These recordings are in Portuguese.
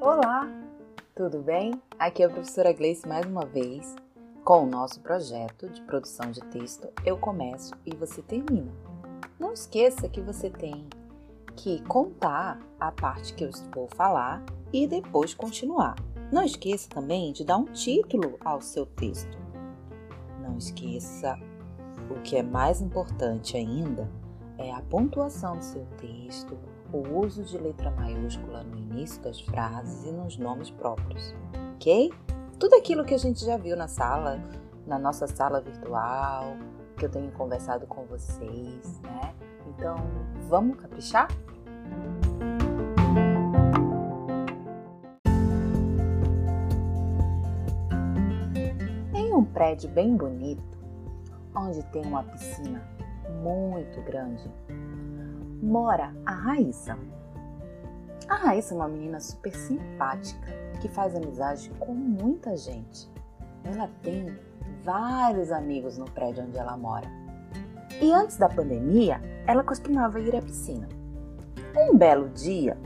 Olá, tudo bem? Aqui é a professora Gleice mais uma vez com o nosso projeto de produção de texto Eu Começo e Você Termina. Não esqueça que você tem que contar a parte que eu vou falar e depois continuar. Não esqueça também de dar um título ao seu texto. Não esqueça o que é mais importante ainda é a pontuação do seu texto, o uso de letra maiúscula no início das frases e nos nomes próprios, ok? Tudo aquilo que a gente já viu na sala, na nossa sala virtual, que eu tenho conversado com vocês, né? Então, vamos caprichar? Em um prédio bem bonito, onde tem uma piscina muito grande, mora a Raíssa. A Raíssa é uma menina super simpática que faz amizade com muita gente. Ela tem vários amigos no prédio onde ela mora. E antes da pandemia, ela costumava ir à piscina. Um belo dia,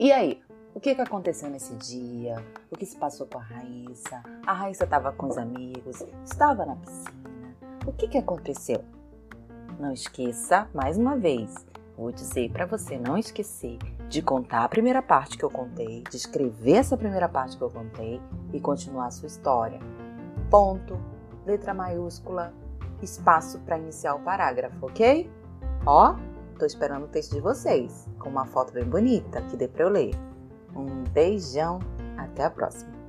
E aí, o que, que aconteceu nesse dia? O que se passou com a Raíssa? A Raíssa estava com os amigos, estava na piscina. O que, que aconteceu? Não esqueça, mais uma vez, vou dizer para você não esquecer de contar a primeira parte que eu contei, de escrever essa primeira parte que eu contei e continuar a sua história. Ponto, letra maiúscula, espaço para iniciar o parágrafo, ok? Ó, tô esperando o texto de vocês, com uma foto bem bonita que dê para eu ler. Um beijão, até a próxima!